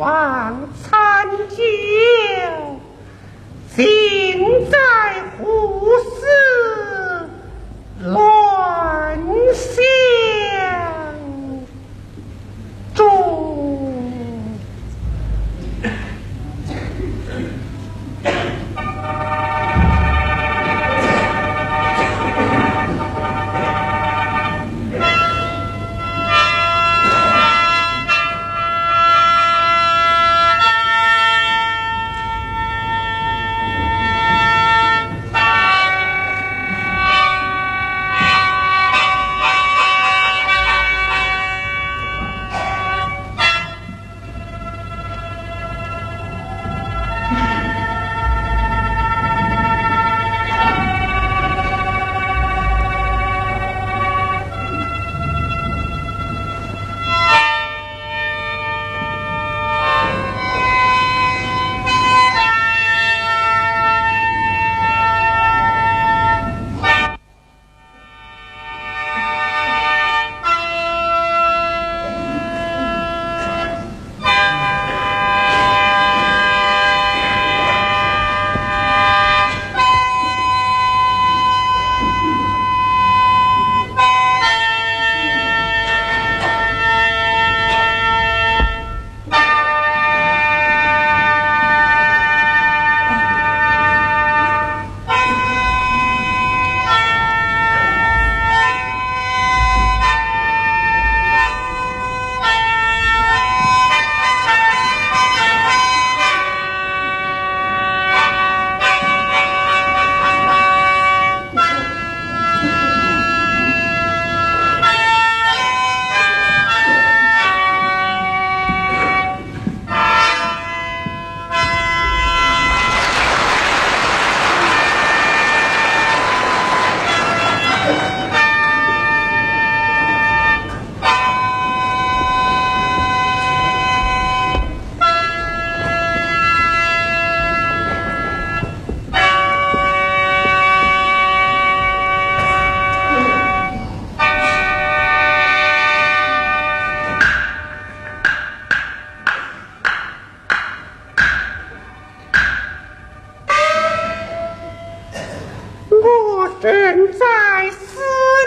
望参究，尽在胡思乱正在思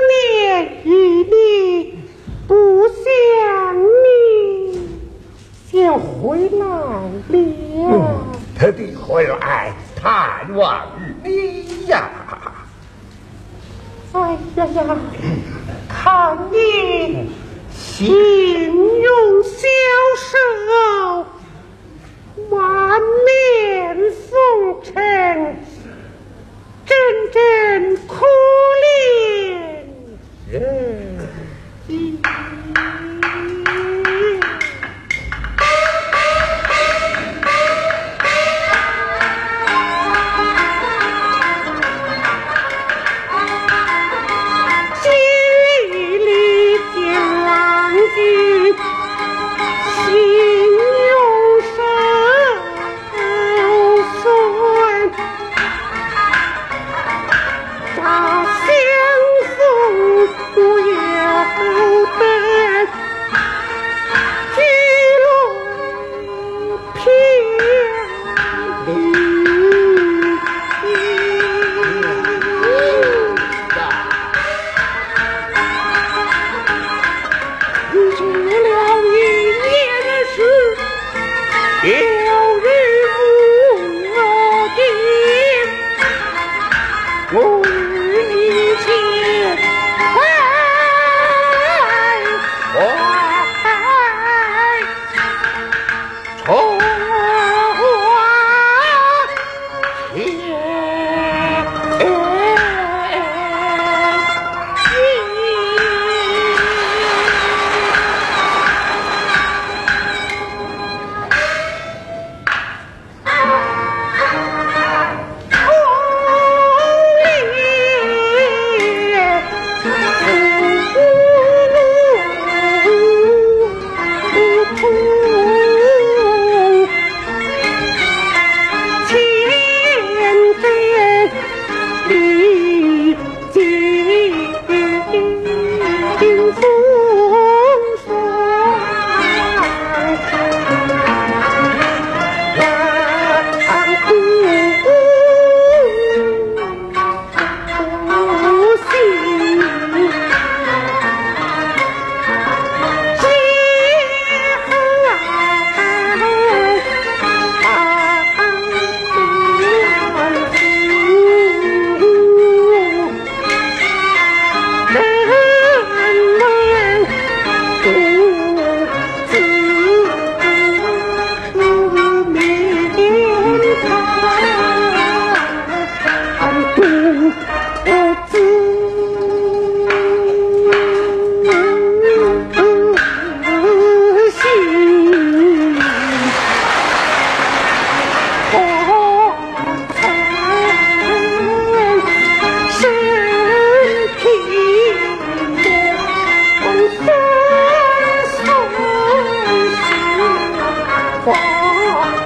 念于你，不想你先回来了。特地回来探望你呀！哎呀呀，看你形容消瘦，满面风尘，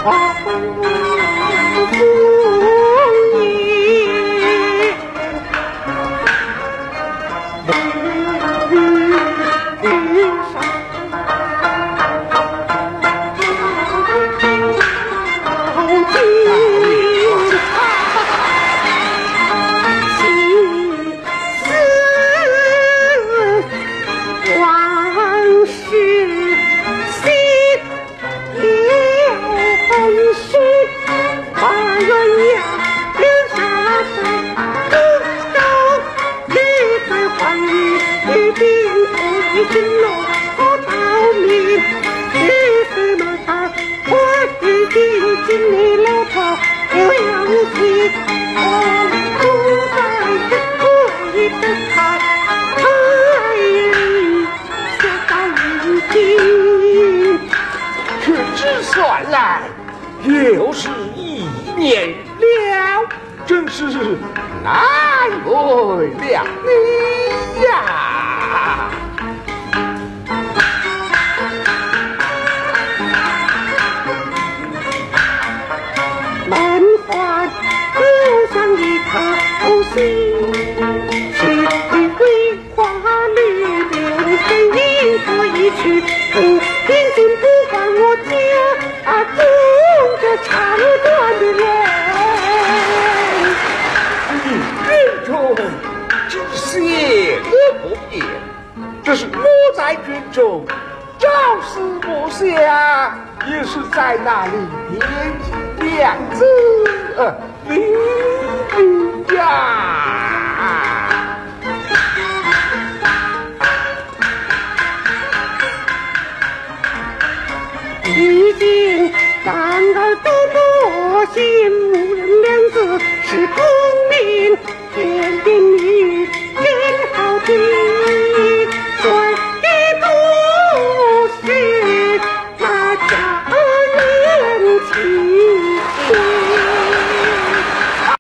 Oh, 心里老婆不要提，我不再是故意的害害人，事却只算来又是一年了，真是难为了你呀！满怀留上一颗心，是为花绿留身影过一去，不平心不管我家啊中这长短的人。军中知邪恶不变，这是我在军中朝思暮想，也是在那里莫信，无人两字是功名，天定女